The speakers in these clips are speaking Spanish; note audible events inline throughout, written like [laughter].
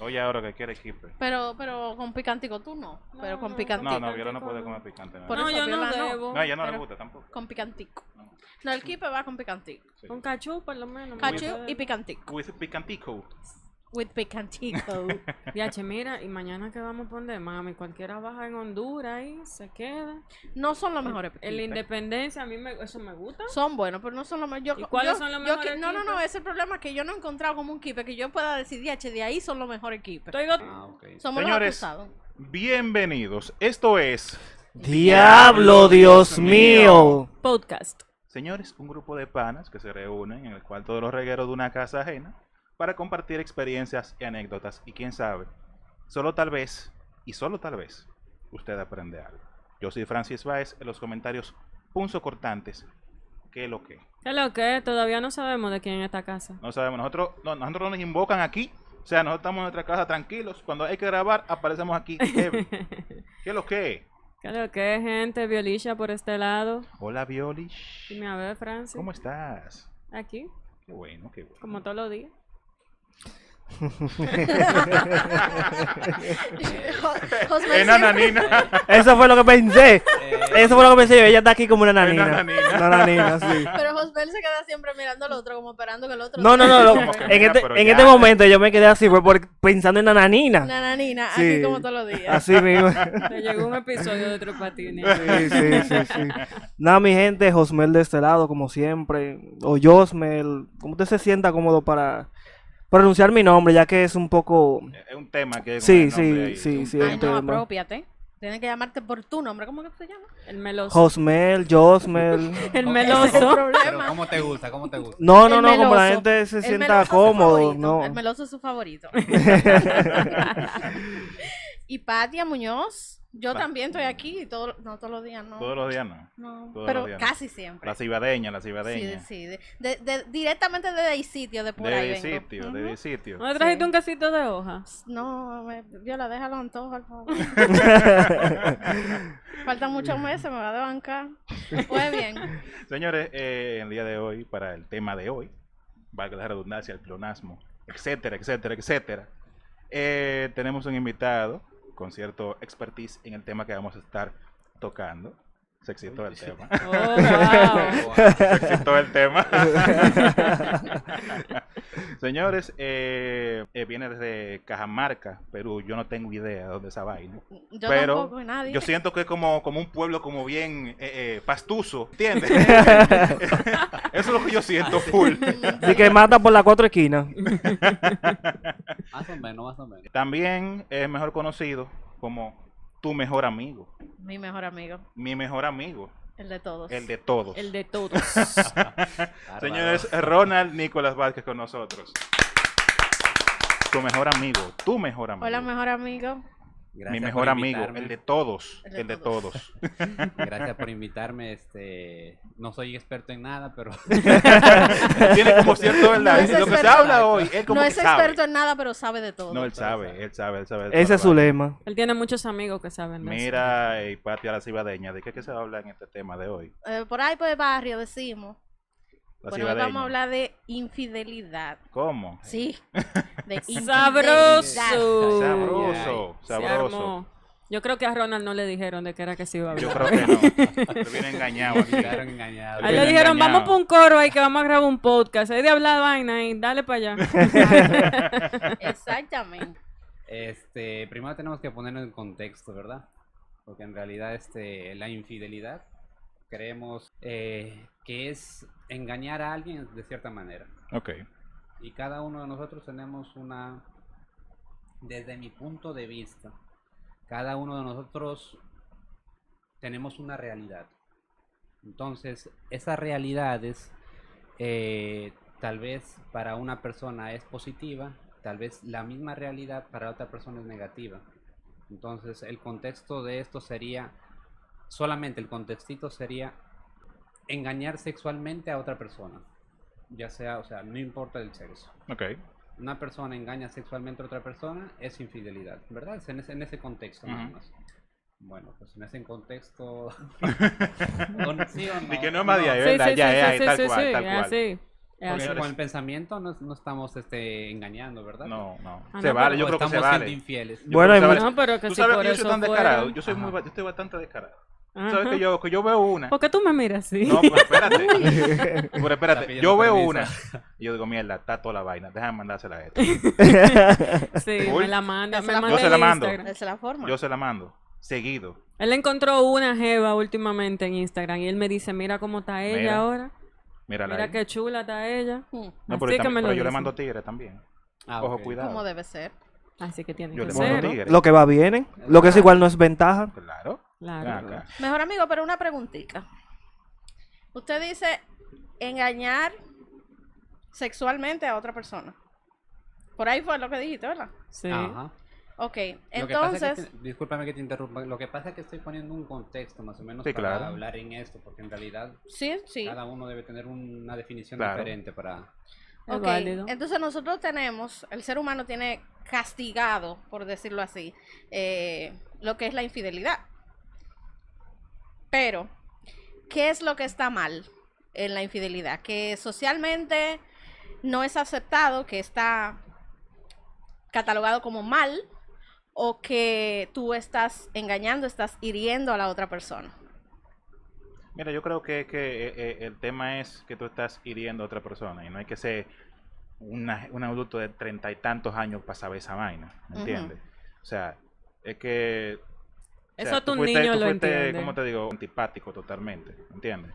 Oye, ahora que quiere equipo. Pero, pero con picantico tú no. pero con picantico. No, no, Viola no puede comer picante. Por No, eso yo no Viola no. debo. No, ella no le gusta tampoco. Con picantico. No, el kipe va con picantico. Sí. Con cachú, por lo menos. Cachú y picantico. With picantico. With picantico. Viache, [laughs] mira, y mañana que vamos a poner, mami, cualquiera baja en Honduras y se queda. no son los mejores En la independencia, a mí me, eso me gusta. Son buenos, pero no son los mejores. ¿Y cuáles son los mejores No, no, no, ese es el problema que yo no he encontrado como un kipe que yo pueda decidir, "Che, de ahí son los mejores go- Ah, ok. Somos Señores, los acusados. bienvenidos. Esto es, Diablo, Dios mío. podcast. señores, un grupo de panas que se reúnen en el cual todos los regueros de una casa ajena para compartir experiencias y anécdotas. Y quién sabe, solo tal vez, y solo tal vez, usted aprende algo. Yo soy Francis Baez, en los comentarios punzo cortantes. ¿Qué es lo que? ¿Qué es lo que? Todavía no sabemos de quién es esta casa. No sabemos, nosotros no, nosotros no nos invocan aquí. O sea, nosotros estamos en nuestra casa tranquilos. Cuando hay que grabar, aparecemos aquí. [laughs] ¿Qué es lo que? ¿Qué es lo que gente? Violicia por este lado. Hola, Violi. Dime a ver, Francis. ¿Cómo estás? Aquí, Qué bueno, qué bueno. como todos los días. José Enana siempre- Nina. Eso fue lo que pensé. Eh, Eso fue lo que pensé. Ella está aquí como una nanina. nanina. Una nanina, sí. Pero Josbel se queda siempre mirando al otro, como esperando que el otro. No, no, no. lo- Como que en mira, este, pero en ya. este momento yo me quedé así, fue por, pensando en la nanina. Una nanina, Sí. aquí como todos los días. Así mismo. Le llegó un episodio de Tropatines. Sí, sí, sí, sí. Nada, mi gente, Josmel de este lado, como siempre. O Josmel, como usted se sienta cómodo para pronunciar mi nombre, ya que es un poco... Es un tema que. Sí, sí, ahí, sí, un sí. Ay, un no, apropiate. Tienes que llamarte por tu nombre. ¿Cómo que se llama? El meloso. Josmel, Josmel. [laughs] El meloso. Pero problema. ¿cómo te gusta? ¿Cómo te gusta? No, no, El no, como la meloso. gente se El sienta meloso es cómodo, no. El meloso es su favorito. [laughs] [laughs] y Patia Muñoz. Yo también estoy aquí. Todo, no todos los días, no. Todos los días no. no, todos pero los días. casi siempre. La cibadeña, la Sí, cibadeña. sí, de, de- de- directamente desde el sitio de por ahí De vengo. sitio, Ujú. de sitio. ¿No le trajiste Sí. un casito de hoja? No, me, Viola, déjalo por favor. [laughs] Faltan muchos meses, me va a desbancar. Pues bien, [laughs] Señores, eh, el día de hoy, para el tema de hoy, valga la redundancia, el pleonasmo, etcétera, etcétera, etcétera, eh, tenemos un invitado con cierto expertise en el tema que vamos a estar tocando. Se excitó el tema. [laughs] Oh, wow. Se excitó el tema. [laughs] Señores, eh, eh, viene desde Cajamarca, Perú. Yo no tengo idea de dónde es esa vaina. yo Pero tampoco, nadie. Yo siento que es como, como un pueblo como bien eh, eh, pastuso, ¿entiendes? [laughs] Eso es lo que yo siento full. Así que mata por las cuatro esquinas. Más o menos, más o menos. También es mejor conocido como tu mejor amigo, Mi mejor amigo, mi mejor amigo, el de todos. el de todos. El de [laughs] todos. Señores, Ronald Nicolás Vázquez con nosotros. Tu mejor amigo, tu mejor amigo. Hola, mejor amigo. Gracias mi mejor amigo, el de todos, El de el de todos. todos. [laughs] Gracias por invitarme. Este, no soy experto en nada, pero [laughs] Tiene como cierto verdad. No es lo que se habla hoy, él como No que es sabe. experto en nada, pero sabe de todo. No, él sabe, sabe. él sabe, él sabe. Ese es su lema. Él tiene muchos amigos que saben de eso. Mira, y Pati a la cibadeña, ¿de qué, qué se habla en este tema de hoy? Eh, por ahí por el barrio decimos. Bueno, hoy vamos a hablar de infidelidad. ¿Cómo? Sí. De [laughs] infidelidad. Sabroso. Sabroso, sabroso. Yo creo que a Ronald no le dijeron de qué era que se iba a Yo hablar. creo que no. [laughs] Te viene engañado quedaron engañados. A él le dijeron, engañado. vamos por un coro ahí que vamos a grabar un podcast. Hay de hablar vaina y dale para allá. [laughs] Exactamente. Este, primero tenemos que ponerlo en contexto, ¿verdad? Porque en realidad este, la infidelidad creemos eh, que es engañar a alguien de cierta manera. Ok. Y cada uno de nosotros tenemos una, desde mi punto de vista, cada uno de nosotros tenemos una realidad. Entonces, esas realidades, eh, tal vez para una persona es positiva, tal vez la misma realidad para otra persona es negativa. Entonces, el contexto de esto sería, solamente el contextito sería engañar sexualmente a otra persona. Ya sea, o sea, no importa el sexo Ok. una persona engaña sexualmente a otra persona, es infidelidad, ¿verdad? Es en ese, en ese contexto nada más. Bueno, pues en ese contexto... [laughs] ¿o- ¿Sí o no? Di que no es más de ahí, Sí, ¿verdad? sí, ya, sí, ya, sí, tal sí, cual, sí, tal cual. Es Porque con el pensamiento no, no estamos este, engañando, ¿verdad? No, no. Ah, se no, vale, yo creo que se estamos siendo vale. infieles. Yo Bueno, vale. No, pero que Tú si sabes por que yo soy tan fuera- descarado. Yo soy muy, Ajá. yo estoy bastante descarado. Sabes que yo, que yo veo una. ¿Por qué tú me miras así? No, pero espérate. [laughs] pero espérate. Yo veo permiso. una. Y yo digo, mierda, está toda la vaina. Déjame mandársela a esto. [laughs] Sí, Uy. me la manda. Yo se Me la- manda Yo se en la mando. La forma. Yo se la mando. Seguido. Él encontró una jeva últimamente en Instagram y él me dice, mira cómo está ella Mira, ahora. Mírala Mira ahí. qué chula está ella. Mm, No, Así pero, que también- me lo pero yo le mando tigre también. Ah, Ojo, cuidado. Como debe ser. Así que tiene Yo que le ser. Lo que va bien, ¿eh? Lo que es igual no es ventaja. Claro. Claro. Acá. Mejor amigo, pero una preguntita. Usted dice engañar sexualmente a otra persona. Por ahí fue lo que dijiste, ¿verdad? Sí. Ajá. Ok, Lo que pasa es entonces, que te- discúlpame que te interrumpa. Lo que pasa es que estoy poniendo un contexto más o menos Sí, para claro. hablar en esto, porque en realidad sí, sí. cada uno debe tener una definición Claro. diferente para. Es Ok, válido. entonces nosotros tenemos, el ser humano tiene castigado, por decirlo así, eh, lo que es la infidelidad. Pero, ¿qué es lo que está mal en la infidelidad? Que socialmente no es aceptado, que está catalogado como mal, o que tú estás engañando, estás hiriendo a la otra persona. Mira, yo creo que, que eh, eh, el tema es que tú estás hiriendo a otra persona y no hay que ser una- un adulto de treinta y tantos años para saber esa vaina, ¿me entiendes? O sea, es que... o Eso sea, hasta un fuiste- niño tú lo fuiste, entiende. ¿Cómo te digo? Antipático totalmente, ¿me entiendes?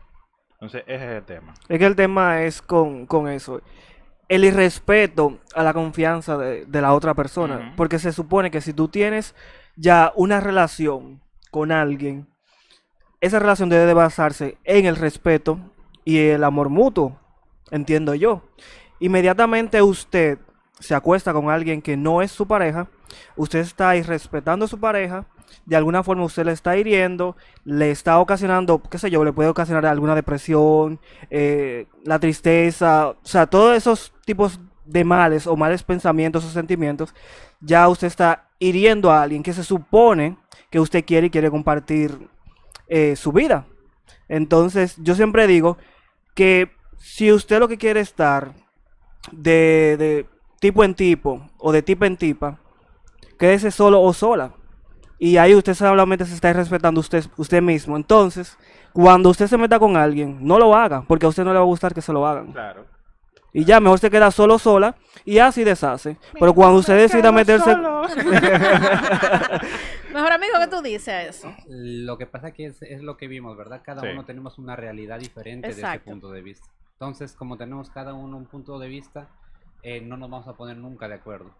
Entonces, ese es el tema. Es que el tema es con, con eso. El irrespeto a la confianza de, de la otra persona. Porque se supone que si tú tienes ya una relación con alguien, esa relación debe de basarse en el respeto y el amor mutuo, entiendo yo. Inmediatamente usted se acuesta con alguien que no es su pareja, usted está irrespetando a su pareja, de alguna forma usted le está hiriendo, le está ocasionando, qué sé yo, le puede ocasionar alguna depresión, eh, la tristeza, o sea, todos esos tipos de males o males pensamientos o sentimientos, ya usted está hiriendo a alguien que se supone que usted quiere y quiere compartir eh, su vida. Entonces, yo siempre digo que si usted lo que quiere es estar de, de tipo en tipo o de tipa en tipa, quédese solo o sola. Y ahí usted solamente se está respetando usted, usted mismo. Entonces, cuando usted se meta con alguien, no lo haga, porque a usted no le va a gustar que se lo hagan. Claro. Y ya, mejor se queda solo sola y así deshace. Pero cuando usted decida meterse... [laughs] Mejor amigo, ¿qué tú dices a eso? Lo que pasa que es, es lo que vimos, ¿verdad? Cada Sí. uno tenemos una realidad diferente de Exacto. ese punto de vista. Entonces, como tenemos cada uno un punto de vista, eh, no nos vamos a poner nunca de acuerdo.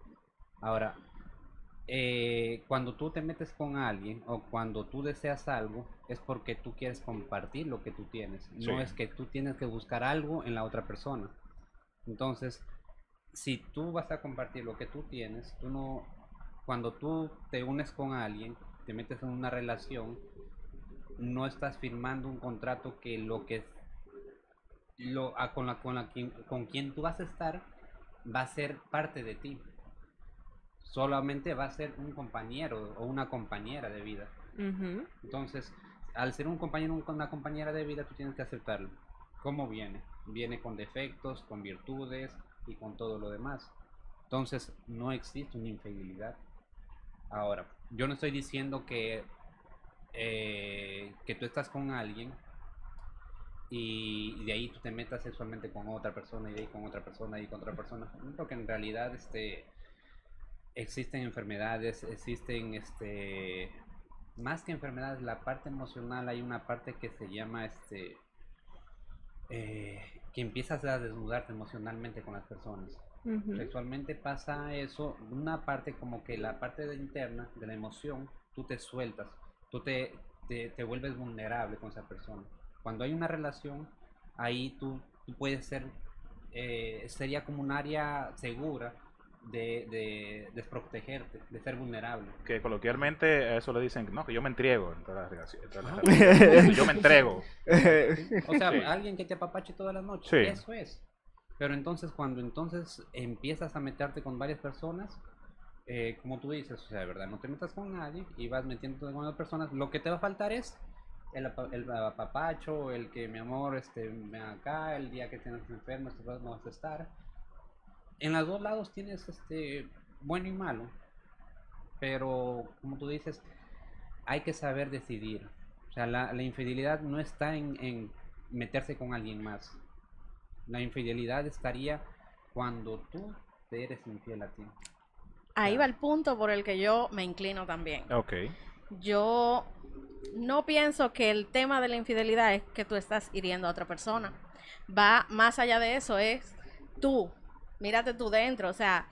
Ahora, eh, cuando tú te metes con alguien o cuando tú deseas algo, es porque tú quieres compartir lo que tú tienes. No es que tú tienes que buscar algo en la otra persona. Entonces, si tú vas a compartir lo que tú tienes, tú no, cuando tú te unes con alguien, te metes en una relación, no estás firmando un contrato que lo que lo a- con la con la quien, con quien tú vas a estar va a ser parte de ti. Solamente va a ser un compañero o una compañera de vida. Ujú. Entonces, al ser un compañero o una compañera de vida, tú tienes que aceptarlo. ¿Cómo viene? Viene con defectos, con virtudes y con todo lo demás. Entonces, no existe una infidelidad. Ahora, yo no estoy diciendo que, eh, que tú estás con alguien y de ahí tú te metas sexualmente con otra persona y de ahí con otra persona y con otra persona. Porque en realidad este, existen enfermedades, existen este, más que enfermedades, la parte emocional hay una parte que se llama este eh, que empiezas a desnudarte emocionalmente con las personas. Ujú. Sexualmente pasa eso, una parte como que la parte de interna de la emoción, tú te sueltas, tú te, te, te vuelves vulnerable con esa persona. Cuando hay una relación, ahí tú, tú puedes ser, eh, sería como un área segura de, de desprotegerte, de ser vulnerable. Que coloquialmente a eso le dicen, no, que yo me entrego en todas las relaciones. en todas las relaciones. yo me entrego. [laughs] O sea, Sí. alguien que te apapache todas las noches, Sí. eso es. Pero entonces cuando entonces empiezas a meterte con varias personas, eh, como tú dices, o sea, de verdad, no te metas con nadie y vas metiéndote con otras personas, lo que te va a faltar es el, el apapacho, el que mi amor, este, acá, el día que tienes enfermo, no vas a estar. En los dos lados tienes este bueno y malo, pero como tú dices, hay que saber decidir. O sea, la, la infidelidad no está en, en meterse con alguien más. La infidelidad estaría cuando tú te eres infiel a ti. Ahí va el punto por el que yo me inclino también. Ok. Yo no pienso que el tema de la infidelidad es que tú estás hiriendo a otra persona. Va más allá de eso, es tú. Mírate tú dentro. O sea,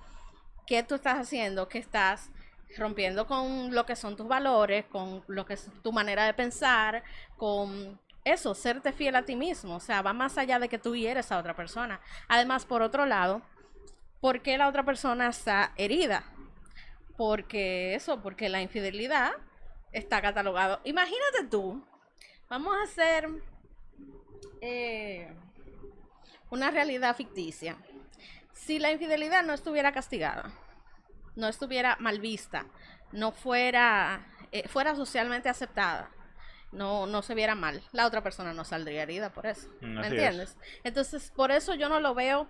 ¿qué tú estás haciendo? Que estás rompiendo con lo que son tus valores, con lo que es tu manera de pensar, con eso, serte fiel a ti mismo. O sea, va más allá de que tú hieres a otra persona. Además, por otro lado, ¿por qué la otra persona está herida? Porque eso, porque la infidelidad está catalogado. Imagínate tú, vamos a hacer eh, una realidad ficticia. Si la infidelidad no estuviera castigada, no estuviera mal vista, no fuera, eh, fuera socialmente aceptada, no, no se viera mal, la otra persona no saldría herida por eso. Mm, ¿Me así es. entiendes? Entonces, por eso yo no lo veo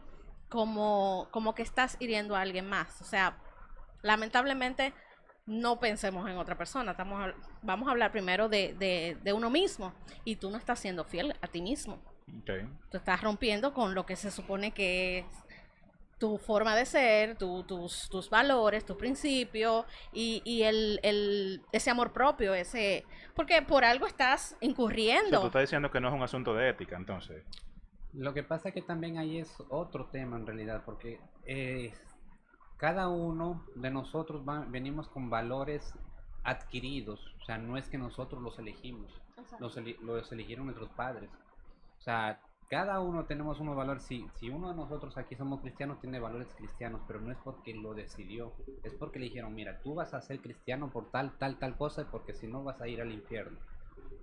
como, como que estás hiriendo a alguien más. O sea, lamentablemente no pensemos en otra persona. Estamos, hab- vamos a hablar primero de, de, de uno mismo. Y tú no estás siendo fiel a ti mismo. Ok. Tú estás rompiendo con lo que se supone que es tu forma de ser, tu- tus, tus valores, tus principios y, y el, el- ese amor propio, ese porque por algo estás O sea, tú incurriendo. estás diciendo que no es un asunto de ética, entonces. Lo que pasa que también ahí es otro tema en realidad, porque eh, cada uno de nosotros va- venimos con valores adquiridos, o sea, no es que nosotros los elegimos, los, los eligieron nuestros padres. O sea, cada uno tenemos unos valores, si, si uno de nosotros aquí somos cristianos, tiene valores cristianos, pero no es porque lo decidió, es porque le dijeron, mira, tú vas a ser cristiano por tal, tal, tal cosa, porque si no vas a ir al infierno,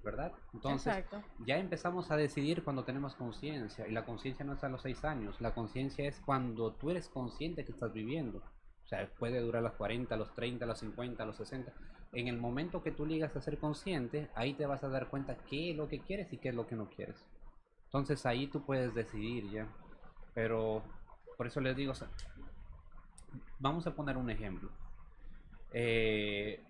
¿verdad? Entonces, Exacto. ya empezamos a decidir cuando tenemos conciencia y la conciencia no es a los seis años, la conciencia es cuando tú eres consciente que estás viviendo. O sea, puede durar los 40, los 30, los 50, los 60. En el momento que tú llegas a ser consciente, ahí te vas a dar cuenta qué es lo que quieres y qué es lo que no quieres. Entonces ahí tú puedes decidir ya. Pero por eso les digo, o sea, vamos a poner un ejemplo. Eh,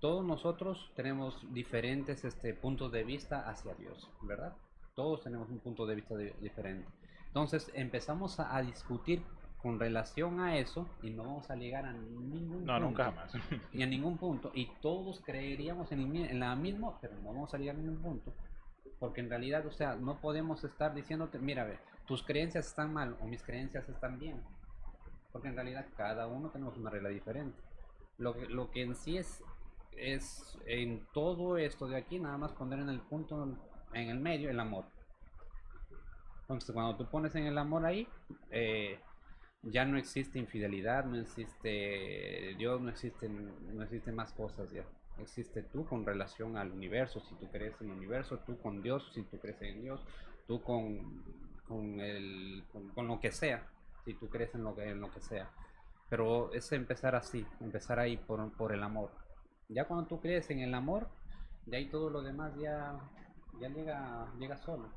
todos nosotros tenemos diferentes este, puntos de vista hacia Dios, ¿verdad? Todos tenemos un punto de vista di- diferente. Entonces empezamos a, a discutir con relación a eso y no vamos a llegar a ningún No, punto. nunca jamás. [laughs] Y a ningún punto. Y todos creeríamos en, en la misma, pero no vamos a llegar a ningún punto. Porque en realidad, o sea, no podemos estar diciéndote, mira, ve, tus creencias están mal o mis creencias están bien. Porque en realidad cada uno tenemos una regla diferente. Lo que, lo que en sí es, es en todo esto de aquí, nada más poner en el punto, en el medio, el amor. Entonces, cuando tú pones en el amor ahí, eh, ya no existe infidelidad, no existe Dios, no existen, no existen más cosas ya. Existe tú con relación al universo, si tú crees en el universo, tú con Dios, si tú crees en Dios, tú con, con, el, con, lo que sea, si tú crees en lo que, en lo que sea. Pero es empezar así, empezar ahí por, por el amor. Ya cuando tú crees en el amor, de ahí todo lo demás ya, ya llega, llega solo.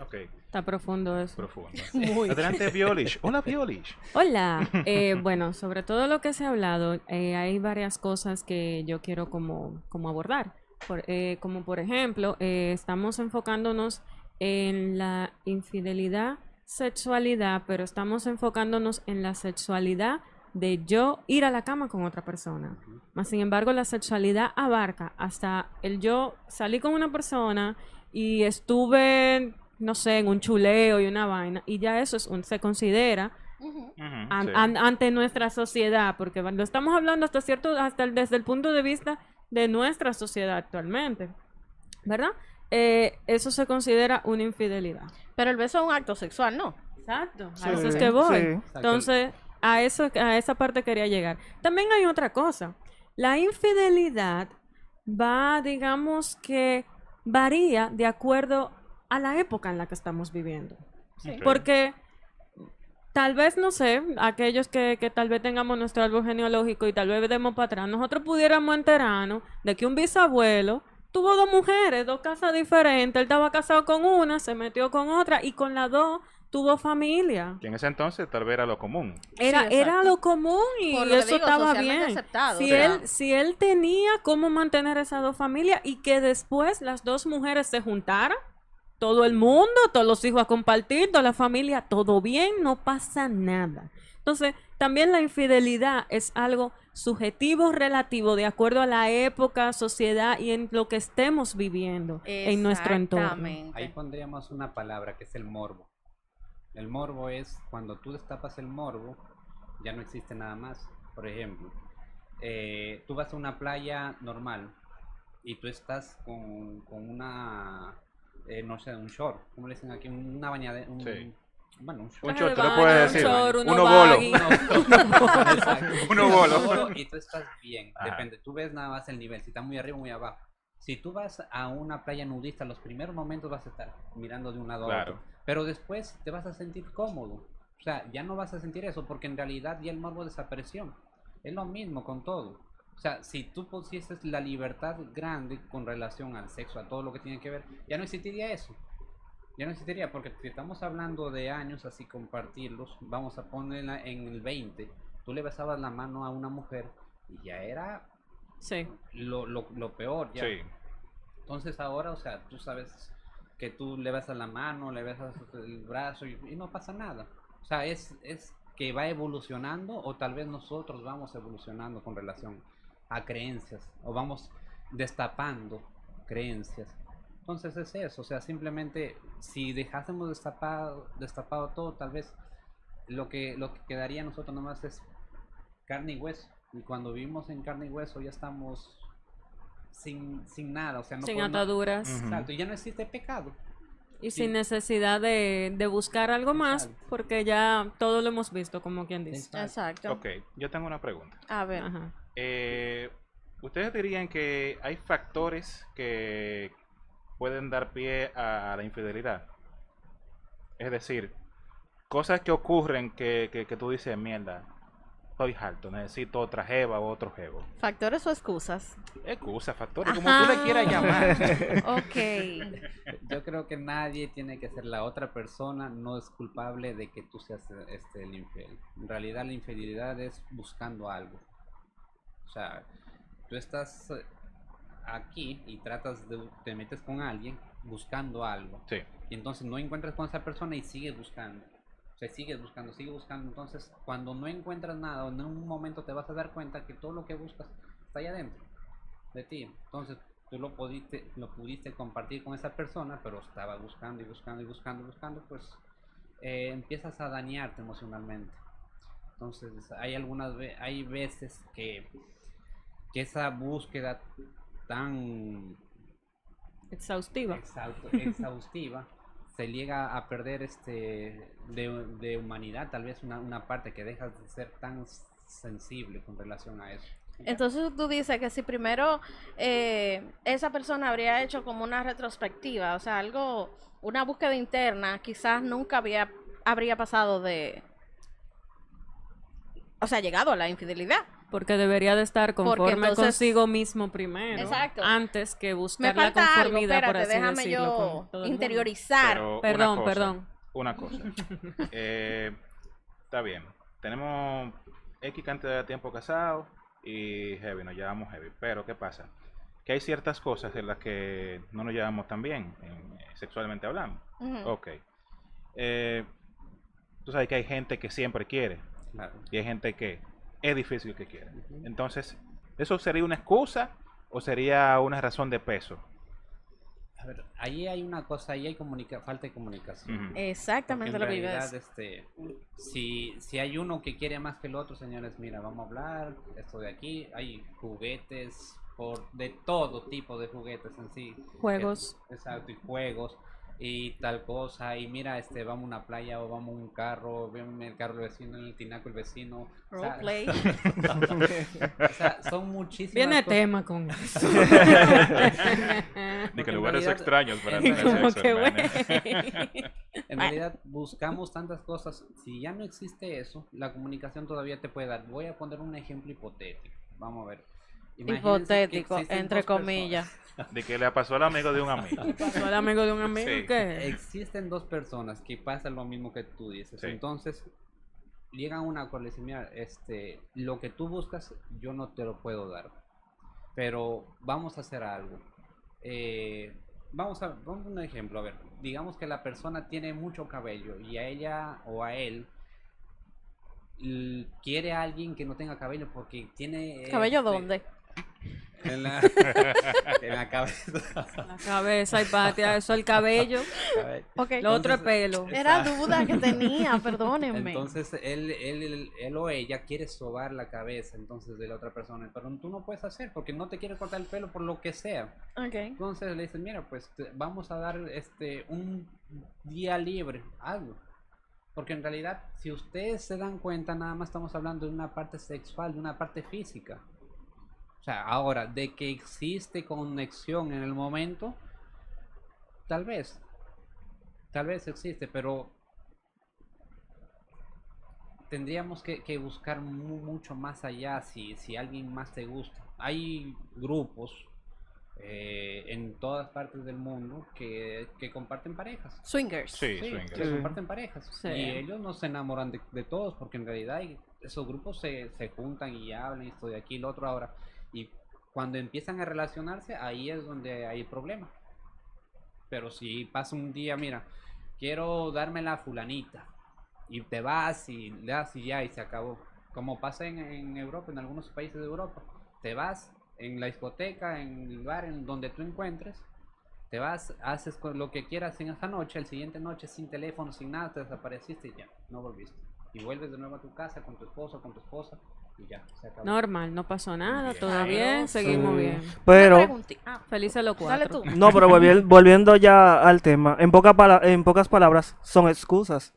Ok, Está profundo eso. profundo. [laughs] Muy. Adelante, Violish. Hola, Violish. Hola, [laughs] eh, bueno, sobre todo lo que se ha hablado, eh, hay varias cosas que yo quiero como, como abordar. Por- eh, como por ejemplo, eh, estamos enfocándonos en la infidelidad, sexualidad, pero estamos enfocándonos en la sexualidad de yo ir a la cama con otra persona. Más sin embargo, la sexualidad abarca hasta el yo salí con una persona y estuve, no sé, en un chuleo y una vaina, y ya eso es un, se considera Ujú. Ujú, an- sí. an- ante nuestra sociedad, porque lo estamos hablando hasta cierto, hasta el- desde el punto de vista de nuestra sociedad actualmente, ¿verdad? Eh, eso se considera una infidelidad. Pero el beso es un acto sexual, ¿no? Exacto. Sí, a eso es que voy. sí. Entonces, a eso, a esa parte quería llegar. También hay otra cosa. La infidelidad va, digamos que varía de acuerdo a la época en la que estamos viviendo. Sí. Porque tal vez, no sé, aquellos que, que tal vez tengamos nuestro árbol genealógico y tal vez demos para atrás, nosotros pudiéramos enterarnos de que un bisabuelo tuvo dos mujeres, dos casas diferentes. Él estaba casado con una, se metió con otra y con las dos tuvo familia. Que en ese entonces tal vez era lo común. Era, Sí, era lo común y Por lo eso digo, estaba bien. aceptado, si, o sea. él, si él tenía cómo mantener esas dos familias y que después las dos mujeres se juntaran, todo el mundo, todos los hijos a compartir, toda la familia, todo bien, no pasa nada. Entonces, también la infidelidad es algo subjetivo, relativo, de acuerdo a la época, sociedad y en lo que estemos viviendo en nuestro entorno. Ahí pondríamos una palabra que es el morbo. El morbo es cuando tú destapas el morbo, ya no existe nada más. Por ejemplo, eh, tú vas a una playa normal y tú estás con, con una, eh, no sé, un short, ¿cómo le dicen aquí? Una bañadera. Un, Sí. Bueno, un Un short. short, Traje tú de le puedes decir. un short, uno Uno bolo. Uno- [laughs] [laughs] bolo. Y tú estás bien. Ajá. Depende. Tú ves nada más el nivel. Si está muy arriba o muy abajo. Si tú vas a una playa nudista, los primeros momentos vas a estar mirando de un lado a Claro. otro. Pero después te vas a sentir cómodo. O sea, ya no vas a sentir eso porque en realidad ya el morbo desapareció. Es lo mismo con todo. O sea, si tú pusieses la libertad grande con relación al sexo, a todo lo que tiene que ver, ya no existiría eso. Ya no existiría, porque si estamos hablando de años así compartirlos, vamos a ponerla en el 20. Tú le besabas la mano a una mujer y ya era Sí. lo, lo, lo peor. Ya. Sí. Entonces ahora, o sea, tú sabes que tú le besas la mano, le besas el brazo y, y no pasa nada. O sea, es, es que va evolucionando o tal vez nosotros vamos evolucionando con relación a creencias o vamos destapando creencias. Entonces es eso, o sea, simplemente si dejásemos destapado, destapado todo, tal vez lo que, lo que quedaría a nosotros nomás es carne y hueso. Y cuando vivimos en carne y hueso ya estamos sin, sin nada, o sea, no Sin podemos- ataduras. Exacto, y ya no existe pecado. Y sí. sin necesidad de, de buscar algo más, Exacto. porque ya todo lo hemos visto, como quien dice. Exacto. Ok, yo tengo una pregunta. A ver. Ajá. Eh, ¿Ustedes dirían que hay factores que pueden dar pie a la infidelidad? Es decir, cosas que ocurren que, que, que tú dices, mierda, estoy harto, necesito otra jeva o otro jevo. ¿Factores o excusas? Excusa, factores, como tú le quieras llamar. [laughs] Ok. Yo creo que nadie tiene que ser la otra persona, no es culpable de que tú seas este, el infiel. En realidad la infidelidad es buscando algo. O sea, tú estás eh, aquí y tratas de, te metes con alguien buscando algo. Sí, Y entonces no encuentras con esa persona y sigues buscando. O sea, sigues buscando, sigues buscando. Entonces, cuando no encuentras nada, en un momento te vas a dar cuenta que todo lo que buscas está allá adentro de ti. Entonces, tú lo pudiste, lo pudiste compartir con esa persona, pero estaba buscando y buscando y buscando y buscando, pues eh, empiezas a dañarte emocionalmente. Entonces, hay algunas ve- hay veces que, que esa búsqueda tan Exhaustiva. exhaustiva se llega a perder este de, de humanidad tal vez una, una parte que dejas de ser tan sensible con relación a eso Entonces tú dices que si primero eh, esa persona habría hecho como una retrospectiva, o sea, algo, una búsqueda interna, quizás nunca había, habría pasado de, o sea, llegado a la infidelidad. Porque debería de estar conforme entonces- consigo mismo primero. Exacto. Antes que Me buscar la falta algo, conformidad, por espérate, así déjame decirlo, yo interiorizar. pero una Perdón, cosa, perdón. Una cosa. [laughs] Eh, está bien. Tenemos X cantidad de tiempo casados y heavy, nos llevamos heavy. Pero, ¿qué pasa? Que hay ciertas cosas en las que no nos llevamos tan bien, en- sexualmente hablando. Ujú. Ok. Eh, tú sabes que hay gente que siempre quiere claro y hay gente que es difícil que quiere. Entonces, ¿eso sería una excusa o sería una razón de peso? a ver ahí hay una cosa ahí hay comunica falta de comunicación Exactamente en lo que iba a realidad, este, si, si hay uno que quiere más que el otro, señores, mira, vamos a hablar, esto de aquí, hay juguetes, por de todo tipo de juguetes en sí. Juegos. Exacto, y juegos y tal cosa, y mira, este, vamos a una playa o vamos a un carro, vemos el carro del vecino, en el tinaco el vecino. o sea, Roleplay. [laughs] [laughs] o sea, son muchísimas Viene cosas. tema con [laughs] eso. Ni que lugares realidad- extraños para en tener Como sexo, que. En realidad buscamos tantas cosas. Si ya no existe eso, la comunicación todavía te puede dar. Voy a poner un ejemplo hipotético. Vamos a ver. Hipotético, existen entre dos personas- comillas. [laughs] De que le pasó al amigo de un amigo. [laughs] Pasó el amigo de un amigo Sí. que Existen dos personas que pasan lo mismo que tú dices. Sí. Entonces, llegan a un acuerdo mira, este, lo que tú buscas, yo no te lo puedo dar. Pero vamos a hacer algo. Eh, vamos a vamos a un ejemplo. A ver, digamos que la persona tiene mucho cabello y a ella o a él quiere a alguien que no tenga cabello porque tiene... ¿Cabello este, dónde? En la, [laughs] en la cabeza. la cabeza y patia, eso el cabello, Ok. lo otro es Entonces, pelo. Era duda que tenía, [laughs] perdónenme. Entonces él, él, él, él o ella quiere sobar la cabeza entonces de la otra persona, pero tú no puedes hacer porque no te quiere cortar el pelo por lo que sea. Ok. Entonces le dicen, mira, pues te- vamos a dar este un día libre, algo. Porque en realidad, si ustedes se dan cuenta, nada más estamos hablando de una parte sexual, de una parte física. O sea, ahora, de que existe conexión en el momento, tal vez. Tal vez existe, pero tendríamos que, que buscar mu- mucho más allá si, si alguien más te gusta. Hay grupos eh, en todas partes del mundo que, que comparten parejas. Swingers. Sí, Sí, swingers. que Sí. comparten parejas. Sí. Y ellos no se enamoran de, de todos porque en realidad hay- esos grupos se, se juntan y hablan y esto de aquí y lo otro ahora. Y cuando empiezan a relacionarse, ahí es donde hay problema. Pero si pasa un día, mira, quiero darme la fulanita. Y te vas y le das y ya y se acabó. Como pasa en, en Europa, en algunos países de Europa. Te vas en la discoteca, en el bar, en donde tú encuentres. Te vas, haces lo que quieras en esa noche, el siguiente noche sin teléfono, sin nada, te desapareciste y ya, no volviste. Y vuelves de nuevo a tu casa con tu esposo, con tu esposa y ya, se acabó. Normal, no pasó nada, Bien. todo bien, seguimos Sí. bien. Pero, pregunti- ah, Felices los dale cuatro. tú. no, pero volvi- [laughs] volviendo ya al tema, en, poca pala- en pocas palabras, son excusas.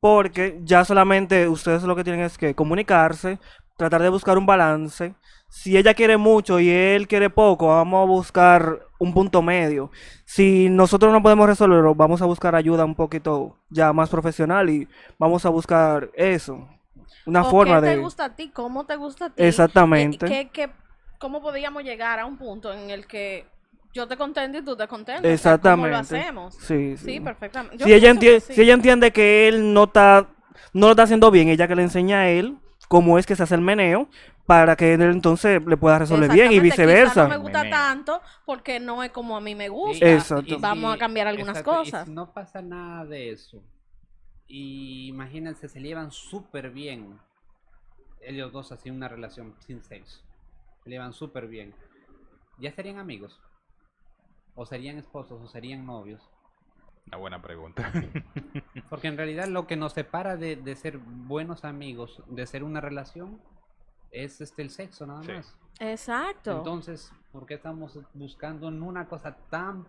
Porque ya solamente ustedes lo que tienen es que comunicarse, tratar de buscar un balance. Si ella quiere mucho y él quiere poco, vamos a buscar un punto medio. Si nosotros no podemos resolverlo, vamos a buscar ayuda un poquito ya más profesional y vamos a buscar eso. Una ¿O forma ¿Qué de... te gusta a ti? ¿Cómo te gusta a ti? Exactamente. ¿Qué, qué, cómo podríamos llegar a un punto en el que yo te contento y tú te contentas? O sea, ¿Cómo lo Exactamente. hacemos? Sí, Sí, sí. perfectamente. Si ella entiende sí. si ella entiende que él no está no lo está haciendo bien ella que le enseña a él cómo es que se hace el meneo para que él entonces le pueda resolver bien y Exactamente, quizá viceversa no me gusta Meneo. tanto porque no es como a mí me gusta. Exacto. y Vamos a cambiar algunas exacto, y si cosas. no pasa nada de eso. Y imagínense, se llevan súper bien. Ellos dos así una relación sin sexo. Se llevan súper bien. ¿Ya serían amigos? ¿O serían esposos? ¿O serían novios? Una buena pregunta. [laughs] Porque en realidad lo que nos separa de, de ser buenos amigos, de ser una relación, es este el sexo nada Sí. más. Exacto. Entonces, ¿por qué estamos buscando en una cosa tan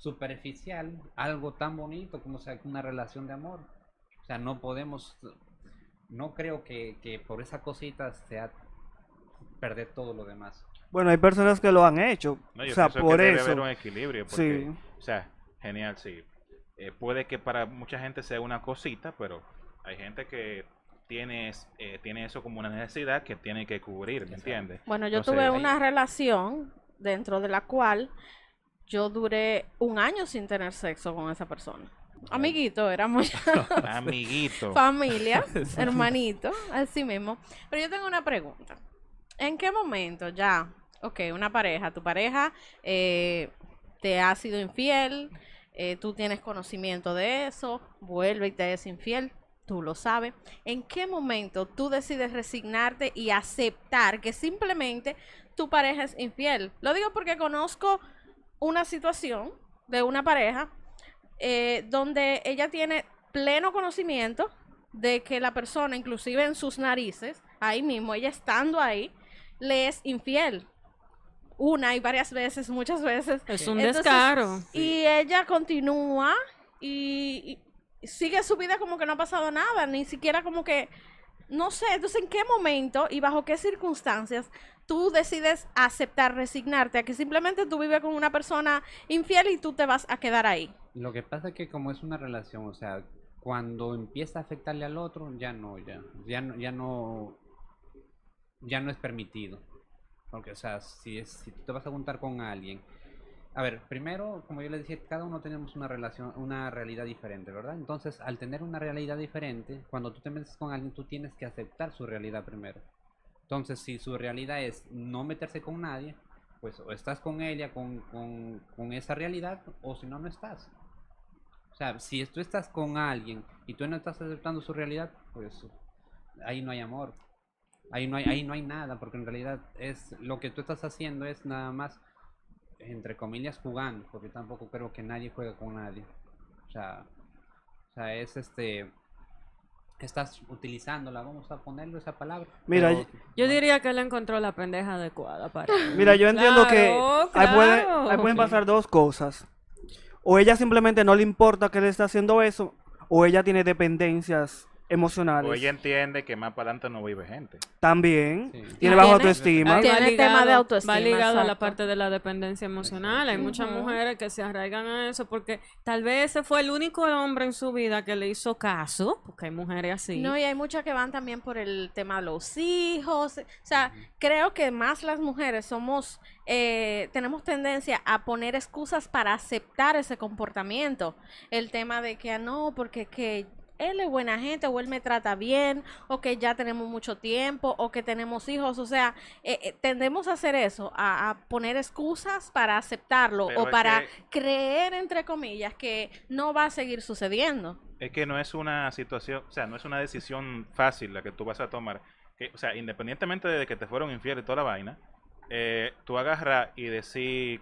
superficial algo tan bonito como sea una relación de amor? O sea, no podemos, no creo que, que por esa cosita sea perder todo lo demás. bueno hay personas que lo han hecho No, yo o sea pienso por que debe eso haber un equilibrio. Porque, Sí. O sea, genial, sí. Eh, puede que para mucha gente sea una cosita, pero hay gente que tiene, eh, tiene eso como una necesidad que tiene que cubrir, ¿me entiendes? Bueno, yo Entonces, tuve ahí- una relación dentro de la cual yo duré un año sin tener sexo con esa persona. Amiguito, éramos [laughs] Amiguito. familia, [laughs] hermanito, así mismo. Pero yo tengo una pregunta. ¿En qué momento ya, ok, una pareja, tu pareja eh, te ha sido infiel, eh, tú tienes conocimiento de eso, vuelve y te es infiel, tú lo sabes. ¿En qué momento tú decides resignarte y aceptar que simplemente tu pareja es infiel? Lo digo porque conozco una situación de una pareja eh, donde ella tiene pleno conocimiento de que la persona, inclusive en sus narices, ahí mismo, ella estando ahí, le es infiel. Una y varias veces, muchas veces. Es un Entonces, descaro. Y ella continúa y, y sigue su vida como que no ha pasado nada, ni siquiera como que, no sé, entonces en qué momento y bajo qué circunstancias tú decides aceptar, resignarte a que simplemente tú vives con una persona infiel y tú te vas a quedar ahí. Lo que pasa es que como es una relación, o sea, cuando empieza a afectarle al otro, ya no, ya, ya no, ya no, ya no es permitido. Porque, o sea, si, es, si tú te vas a juntar con alguien. A ver, primero, como yo les dije, cada uno tenemos una relación, una realidad diferente, ¿verdad? Entonces, al tener una realidad diferente, cuando tú te metes con alguien, tú tienes que aceptar su realidad primero. Entonces, si su realidad es no meterse con nadie, pues o estás con ella, con, con, con esa realidad, o si no, no estás. O sea, si tú estás con alguien y tú no estás aceptando su realidad, pues ahí no hay amor. Ahí no hay, ahí no hay nada, porque en realidad es lo que tú estás haciendo es nada más, entre comillas, jugando, porque tampoco creo que nadie juega con nadie. O sea, o sea es este, estás utilizándola, vamos a ponerle esa palabra. Mira, pero- Yo diría que él encontró la pendeja adecuada para. [laughs] Mira, yo entiendo que Claro, ahí, puede- ahí pueden pasar dos cosas. O ella simplemente no le importa que él esté haciendo eso, o ella tiene dependencias emocionales. O ella entiende que más para adelante no vive gente. También Sí. tiene baja tiene- autoestima. Ahí Tiene va tema de ligado- autoestima, Va ligado a la parte de la dependencia emocional. Hay muchas mujeres que se arraigan a eso porque tal vez ese fue el único hombre en su vida que le hizo caso, porque hay mujeres así. No, y hay muchas que van también por el tema de los hijos. O sea, creo que más las mujeres somos, eh, tenemos tendencia a poner excusas para aceptar ese comportamiento. El tema de que, ah, no, porque que él es buena gente, o él me trata bien, o que ya tenemos mucho tiempo, o que tenemos hijos. O sea, eh, eh, tendemos a hacer eso, a, a poner excusas para aceptarlo, Pero o para que- creer, entre comillas, que no va a seguir sucediendo. Es que no es una situación, o sea, no es una decisión fácil la que tú vas a tomar. Que, o sea, independientemente de que te fueron infieles y toda la vaina, eh, tú agarras y decir,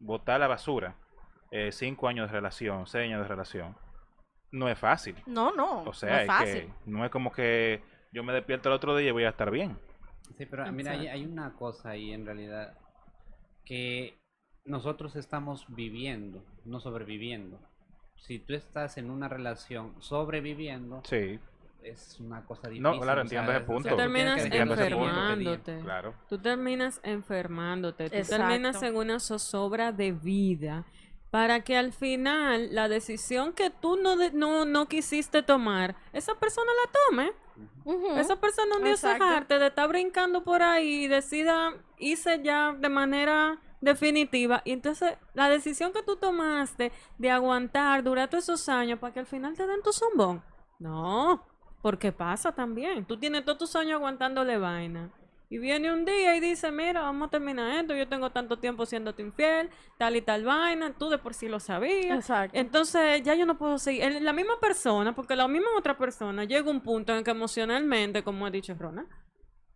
botar la basura, eh, cinco años de relación, seis años de relación, no es fácil. No, no, O sea, no es es fácil. que no es como que yo me despierto el otro día y voy a estar bien. Sí, pero mira, hay, hay una cosa ahí en realidad que nosotros estamos viviendo, no sobreviviendo. Si tú estás en una relación sobreviviendo, Sí, es una cosa difícil. No, claro, entiendo ese es- punto. Tú terminas enfermándote. claro. Tú terminas enfermándote, tú Exacto. terminas en una zozobra de vida para que al final la decisión que tú no, de- no, no quisiste tomar, esa persona la tome. Esa persona un día se jarte de estar brincando por ahí y decida irse ya de manera definitiva. Y entonces la decisión que tú tomaste de aguantar durante esos años para que al final te den tu zombón. No, porque pasa también. Tú tienes todos tus años aguantándole vaina. Y viene un día y dice, mira, vamos a terminar esto, yo tengo tanto tiempo siéndote infiel, tal y tal vaina, tú de por sí lo sabías. Exacto. Entonces ya yo no puedo seguir. El- La misma persona, porque la misma otra persona llega un punto en que emocionalmente, como ha dicho Rona,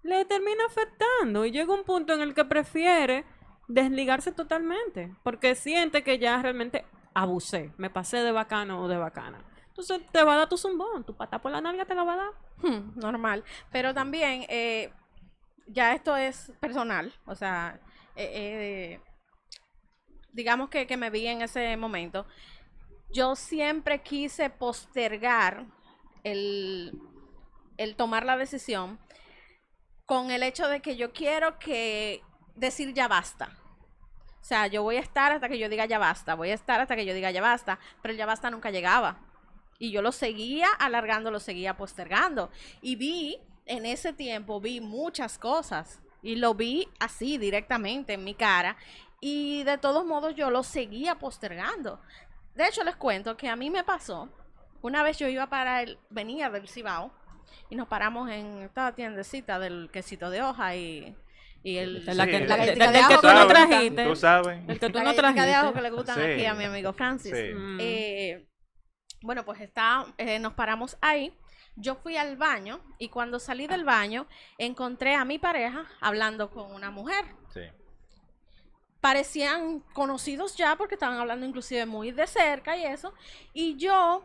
le termina afectando y llega un punto en el que prefiere desligarse totalmente, porque siente que ya realmente abusé, me pasé de bacano o de bacana. Entonces te va a dar tu zumbón, tu pata por la nalga te la va a dar. Hmm, normal. Pero también, eh, ya esto es personal. O sea, eh, eh, digamos que, que me vi en ese momento. Yo siempre quise postergar el, el tomar la decisión con el hecho de que yo quiero que decir ya basta. O sea, yo voy a estar hasta que yo diga ya basta, voy a estar hasta que yo diga ya basta, pero el ya basta nunca llegaba. Y yo lo seguía alargando, lo seguía postergando. Y vi, en ese tiempo, vi muchas cosas. Y lo vi así, directamente en mi cara. Y de todos modos yo lo seguía postergando. De hecho, les cuento que a mí me pasó. Una vez yo iba para el, venía del Cibao y nos paramos en esta tiendecita del quesito de hoja y, y el, la Sí, que, de- tú no trajiste. Tú sabes. El que tú la no galletica de ajo trajiste. que le gustan Sí. aquí a mi amigo Francis. Sí. Mm. Eh, bueno, pues está, eh, nos paramos ahí. Yo fui al baño y cuando salí del baño encontré a mi pareja hablando con una mujer. Sí. Parecían conocidos ya porque estaban hablando inclusive muy de cerca y eso. Y yo,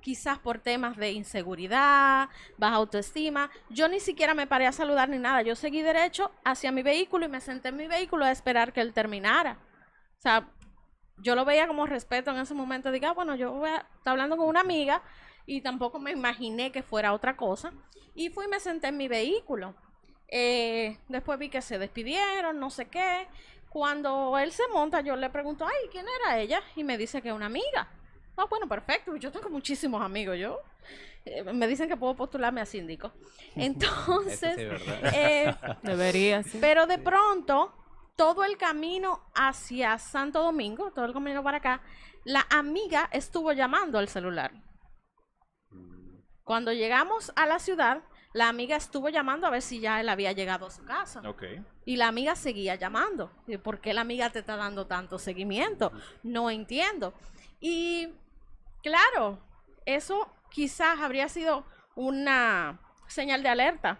quizás por temas de inseguridad, baja autoestima, yo ni siquiera me paré a saludar ni nada. Yo seguí derecho hacia mi vehículo y me senté en mi vehículo a esperar que él terminara. O sea, yo lo veía como respeto en ese momento. Diga, bueno, yo voy a estar hablando con una amiga y tampoco me imaginé que fuera otra cosa. Y fui y me senté en mi vehículo. Eh, después vi que se despidieron, no sé qué. Cuando él se monta, yo le pregunto, ay, ¿quién era ella? Y me dice que una amiga. Ah, bueno, perfecto. Yo tengo muchísimos amigos, yo. eh, me dicen que puedo postularme a síndico. [laughs] Sí Entonces, eh, [laughs] Debería, sí. pero de pronto, todo el camino hacia Santo Domingo, todo el camino para acá, la amiga estuvo llamando al celular. Cuando llegamos a la ciudad, la amiga estuvo llamando a ver si ya él había llegado a su casa. Ok. Y la amiga seguía llamando. ¿Por qué la amiga te está dando tanto seguimiento? No entiendo. Y claro, eso quizás habría sido una señal de alerta.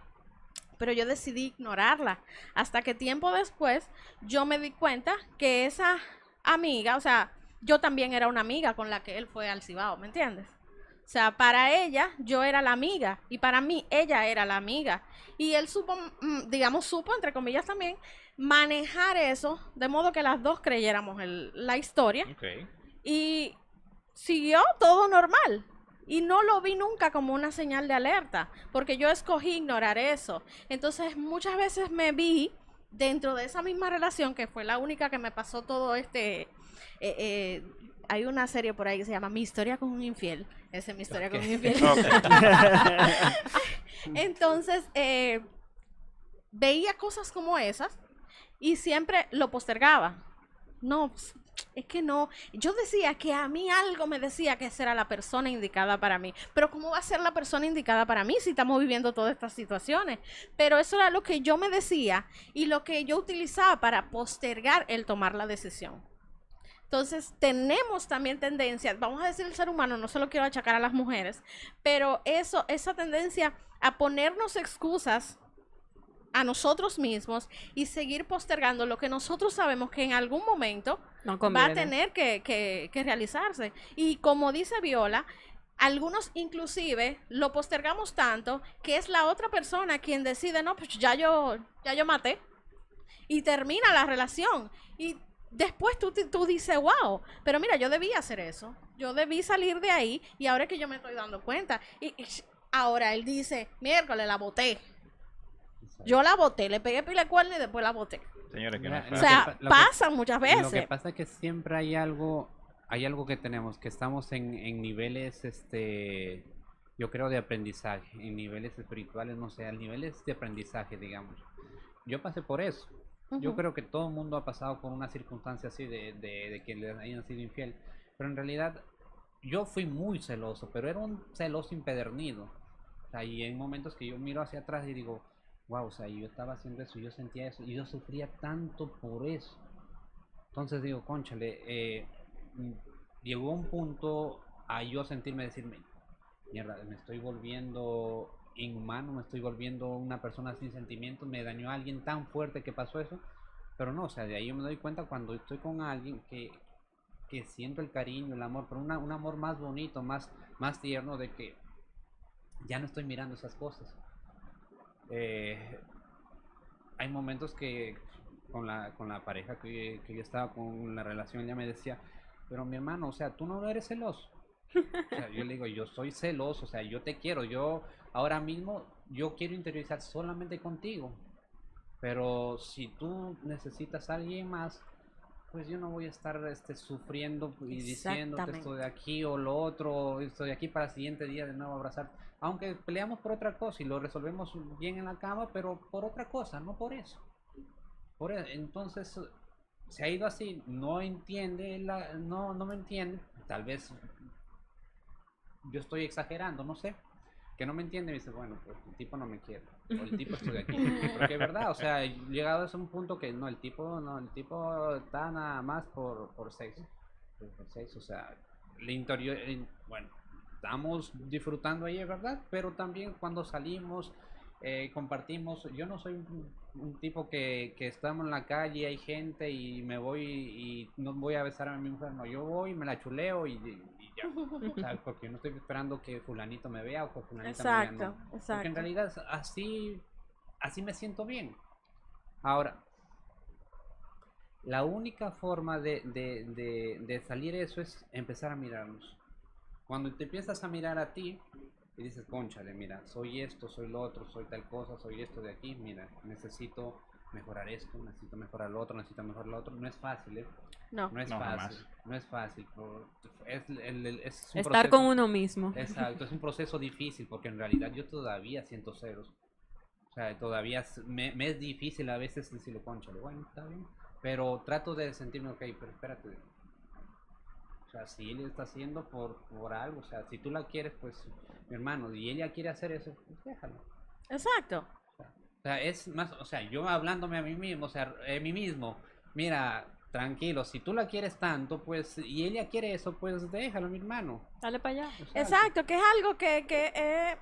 Pero yo decidí ignorarla. Hasta que tiempo después yo me di cuenta que esa amiga, o sea, yo también era una amiga con la que él fue al Cibao, ¿me entiendes? O sea, para ella yo era la amiga y para mí ella era la amiga. Y él supo, mm, digamos, supo, entre comillas también, manejar eso de modo que las dos creyéramos el- la historia y siguió todo normal. Y no lo vi nunca como una señal de alerta, porque yo escogí ignorar eso. Entonces muchas veces me vi dentro de esa misma relación, que fue la única que me pasó todo este... eh, eh, hay una serie por ahí que se llama Mi historia con un infiel. Esa es mi historia con un infiel. [laughs] [laughs] Entonces, eh, veía cosas como esas y siempre lo postergaba. No, ps, es que no. Yo decía que a mí algo me decía que esa era la persona indicada para mí. Pero ¿cómo va a ser la persona indicada para mí si estamos viviendo todas estas situaciones? Pero eso era lo que yo me decía y lo que yo utilizaba para postergar el tomar la decisión. Entonces, tenemos también tendencias, vamos a decir el ser humano, no se lo quiero achacar a las mujeres, pero eso, esa tendencia a ponernos excusas a nosotros mismos y seguir postergando lo que nosotros sabemos que en algún momento No va a tener que, que- que realizarse. Y como dice Viola, algunos inclusive lo postergamos tanto que es la otra persona quien decide, no, pues ya yo, ya yo maté. Y termina la relación. Y después tú, tú dices, wow, pero mira, yo debí hacer eso. Yo debí salir de ahí y ahora es que yo me estoy dando cuenta. Y, y ahora él dice, miércoles la boté. Yo la boté, le pegué pila de cuerno y después la boté. Señores, que no O sea, que que- pasan muchas Lo que veces. pasa es que siempre hay algo, hay algo que tenemos, que estamos en, en niveles, este, yo creo, de aprendizaje, en niveles espirituales, no sé, niveles de aprendizaje, digamos. Yo pasé por eso. Yo creo que todo el mundo ha pasado por una circunstancia así de, de, de que le hayan sido infiel. Pero en realidad yo fui muy celoso, pero era un celoso impedernido. O sea, y en momentos que yo miro hacia atrás y digo, wow, o sea, yo estaba haciendo eso, yo sentía eso, y yo sufría tanto por eso. Entonces digo, conchale, eh, mm, llegó un punto a yo sentirme decirme, mierda, me estoy volviendo inhumano, me estoy volviendo una persona sin sentimientos, me dañó a alguien tan fuerte que pasó eso. Pero no, o sea, de ahí yo me doy cuenta cuando estoy con alguien que, que siento el cariño, el amor, pero una- un amor más bonito, más, más tierno de que ya no estoy mirando esas cosas. Eh, hay momentos que con la, con la pareja que, que yo estaba con la relación, ella me decía, pero mi hermano, o sea, tú no eres celoso. O sea, yo le digo, yo soy celoso, o sea, yo te quiero, yo ahora mismo, yo quiero interiorizar solamente contigo. Pero si tú necesitas a alguien más, pues yo no voy a estar este, sufriendo y diciéndote esto de aquí o lo otro, esto de aquí para el siguiente día de nuevo abrazar. Aunque peleamos por otra cosa y lo resolvemos bien en la cama, pero por otra cosa, no por eso. Por e- entonces se ha ido así, no entiende, la, no, no me entiende, tal vez yo estoy exagerando, no sé, que no me entiende, me dice, bueno, pues el tipo no me quiere, o el tipo estoy aquí, [laughs] porque es verdad, o sea, he llegado a ese punto que no, el tipo, no, el tipo está nada más por, por sexo, por sexo, o sea, el interior, el- bueno, estamos disfrutando ahí, es verdad, pero también cuando salimos, eh, compartimos, yo no soy un, un tipo que, que estamos en la calle, hay gente y me voy y no voy a besar a mi mujer, no, yo voy, me la chuleo y ya. ¿sabes? Porque yo no estoy esperando que fulanito me vea o que fulanita me vea, Exacto, no. Porque en exacto. realidad así, así me siento bien. Ahora, la única forma de, de, de, de salir eso es empezar a mirarnos. Cuando te empiezas a mirar a ti y dices, conchale, mira, soy esto, soy lo otro, soy tal cosa, soy esto de aquí, mira, necesito mejorar esto, necesito mejorar lo otro, necesito mejorar lo otro. No es fácil, ¿eh? No. No es No, jamás. fácil, no es fácil. por- es, el- el- es un Estar proceso- con uno mismo. Exacto, es un proceso difícil porque en realidad yo todavía siento ceros. O sea, todavía es- me, me es difícil a veces decirle, concha, bueno, está bien. Pero trato de sentirme, ok, pero espérate. O sea, si él está haciendo por, por algo, o sea, si tú la quieres, pues, mi hermano, y ella quiere hacer eso, pues déjalo. Exacto. O sea, es más, o sea, yo hablándome a mí mismo, o sea, a mí mismo, mira, tranquilo, si tú la quieres tanto, pues, y ella quiere eso, pues déjalo, mi hermano. Dale para allá. Exacto, que es algo que, que es,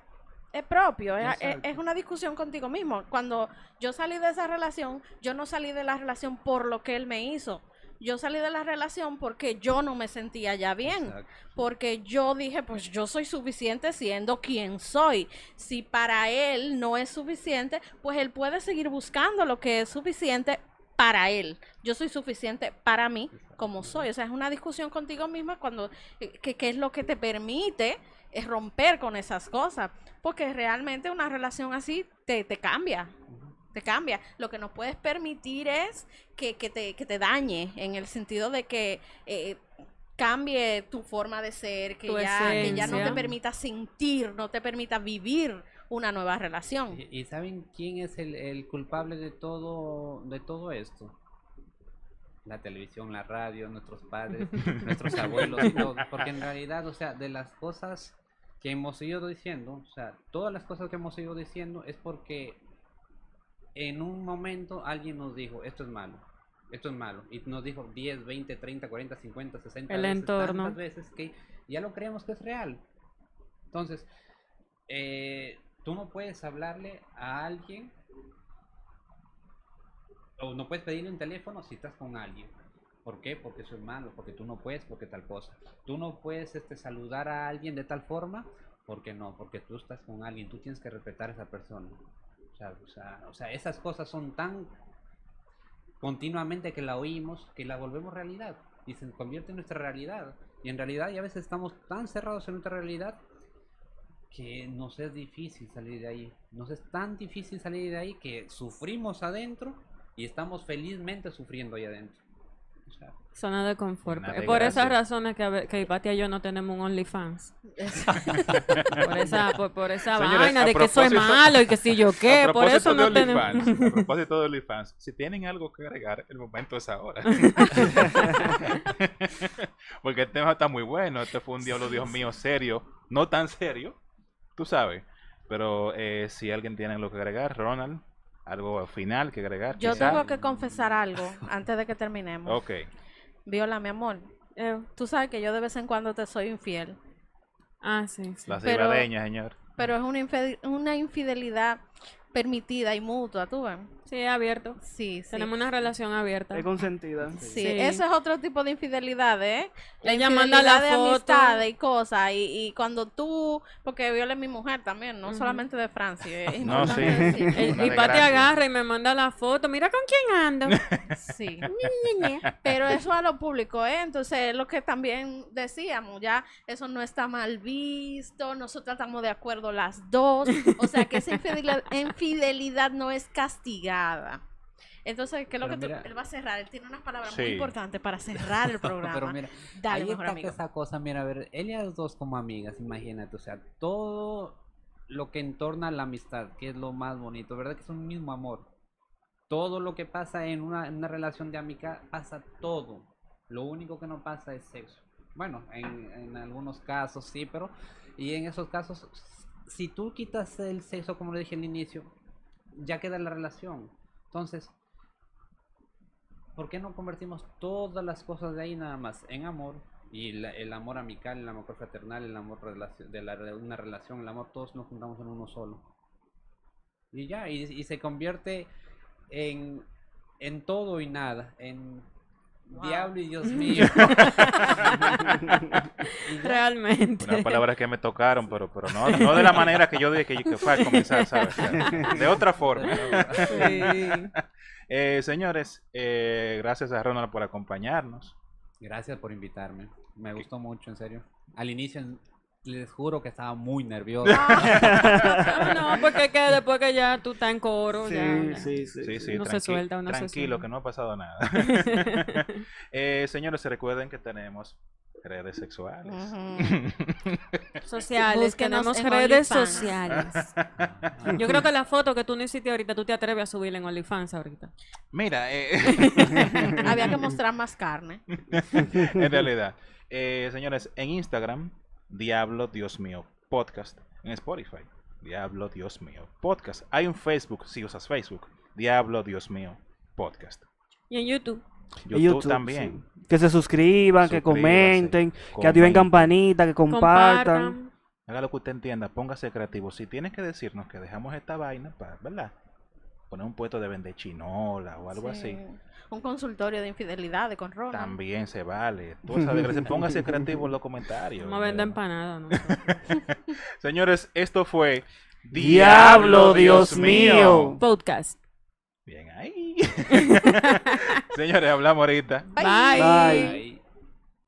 es propio, es, es una discusión contigo mismo. Cuando yo salí de esa relación, yo no salí de la relación por lo que él me hizo. Yo salí de la relación porque yo no me sentía ya bien. Exacto. Porque yo dije, pues yo soy suficiente siendo quien soy. Si para él no es suficiente, pues él puede seguir buscando lo que es suficiente para él. Yo soy suficiente para mí como soy. O sea, es una discusión contigo misma cuando, eh, que, que es lo que te permite es romper con esas cosas. Porque realmente una relación así te, te cambia. Te cambia. Lo que no puedes permitir es que, que te, que te dañe en el sentido de que eh, cambie tu forma de ser, que ya, que ya no te permita sentir, no te permita vivir una nueva relación. ¿Y, y saben quién es el, el culpable de todo, de todo esto? La televisión, la radio, nuestros padres, [laughs] nuestros abuelos y todo. Porque en realidad, o sea, de las cosas que hemos ido diciendo, o sea, todas las cosas que hemos ido diciendo es porque en un momento alguien nos dijo, esto es malo, esto es malo. Y nos dijo 10, 20, 30, 40, 50, 60 El veces, entorno. tantas veces que ya lo creemos que es real. Entonces, eh, tú no puedes hablarle a alguien o no puedes pedirle un teléfono si estás con alguien. ¿Por qué? Porque eso es malo, porque tú no puedes, porque tal cosa. Tú no puedes este, saludar a alguien de tal forma, porque no, porque tú estás con alguien, tú tienes que respetar a esa persona. O sea, esas cosas son tan continuamente que la oímos que la volvemos realidad y se convierte en nuestra realidad. Y en realidad ya a veces estamos tan cerrados en nuestra realidad que nos es difícil salir de ahí. Nos es tan difícil salir de ahí que sufrimos adentro y estamos felizmente sufriendo ahí adentro. O sea, Zona de confort. Es por esas razones que, que Ipati y yo no tenemos un OnlyFans. [laughs] Por esa, por, por esa Señores, vaina de que eso es propósito- malo y que si yo [laughs] qué. A Por eso propósito de no tenemos. OnlyFans, a [laughs] propósito de OnlyFans, si tienen algo que agregar, el momento es ahora. Porque el tema está muy bueno. Este fue un diablo, Dios mío, serio. No tan serio, tú sabes. Pero eh, si alguien tiene algo que agregar, Ronald, algo final que agregar. Yo quizá. tengo que confesar algo antes de que terminemos. Ok. Viola, mi amor, Eh, tú sabes que yo de vez en cuando te soy infiel, ah, sí, sí. La Pero- cibadeña, señor. pero es una infidelidad permitida y mutua, ¿tú ves? Sí, abierto. Sí, sí. Tenemos una relación abierta. Es consentida. Sí, Sí. eso es otro tipo de infidelidad, ¿eh? La Ella manda infidelidad la de foto. amistades y cosas. Y, y cuando tú, porque Viola es mi mujer también, no solamente de Francia. [laughs] No, sí. El- y Pati agarra y me manda la foto. Mira con quién ando. [laughs] Sí. Pero eso a lo público, ¿eh? Entonces, es lo que también decíamos, ya eso no está mal visto, nosotros estamos de acuerdo las dos, o sea que esa [laughs] infidelidad, infidelidad no es castigada. Entonces, ¿qué es lo Pero que tú- mira- él va a cerrar? Él tiene unas palabras muy Sí. importantes para cerrar el [laughs] programa. Pero mira, Dale, ahí mejor está amigo. esa cosa, mira, a ver, ellas dos como amigas, imagínate, o sea, todo lo que entorna a la amistad, que es lo más bonito, ¿verdad? Que es un mismo amor. Todo lo que pasa en una, en una relación de amistad, pasa todo. Lo único que no pasa es sexo. Bueno, en, en algunos casos sí, pero... Y en esos casos, si tú quitas el sexo, como le dije al inicio, ya queda la relación. Entonces, ¿por qué no convertimos todas las cosas de ahí nada más en amor? Y la- el amor amical, el amor fraternal, el amor de la, una relación, el amor, todos nos juntamos en uno solo. Y ya, y, y se convierte en, en todo y nada, en Wow. diablo y Dios mío. [laughs] Realmente. Unas palabras que me tocaron, pero, pero no, no de la manera que yo dije que, que fue a comenzar, ¿sabes? De otra forma. Sí. [laughs] Eh, señores, eh, gracias a Ronald por acompañarnos. Gracias por invitarme. Me gustó mucho, en serio. Al inicio les juro que estaba muy nervioso. [laughs] Ah, no, porque es que después que ya tú estás en coro, Sí, ya. sí, sí. Sí, sí, Uno se suelta, se tranquilo, suelta. que no ha pasado nada. [laughs] Eh, señores, se recuerden que tenemos redes sexuales. [laughs] Sociales, Búsquenos tenemos en redes OnlyFans. sociales. Yo creo que la foto que tú no hiciste ahorita, tú te atreves a subirla en OnlyFans ahorita. Mira, eh, Había que mostrar más carne. en realidad. Eh, señores, en Instagram, Diablo Dios mío Podcast. En Spotify, Diablo Dios mío Podcast. Hay un Facebook, si usas Facebook, Diablo Dios mío Podcast. Y en YouTube. YouTube, YouTube, también. sí. Que se suscriban, que comenten, que activen campanita, que compartan. Compartan. Haga lo que usted entienda, póngase creativo. Si tienes que decirnos que dejamos esta vaina, para, ¿verdad? Poner un puesto de vender chinola o algo Sí. así. Un consultorio de infidelidad de con Ronald. También se vale. Tú sabes, póngase creativo en los comentarios. Vamos a vender ¿verdad? empanadas, ¿no? [laughs] Señores, esto fue Diablo, Dios mío. Podcast. Bien ahí. [laughs] Señores, hablamos ahorita. Bye. Bye.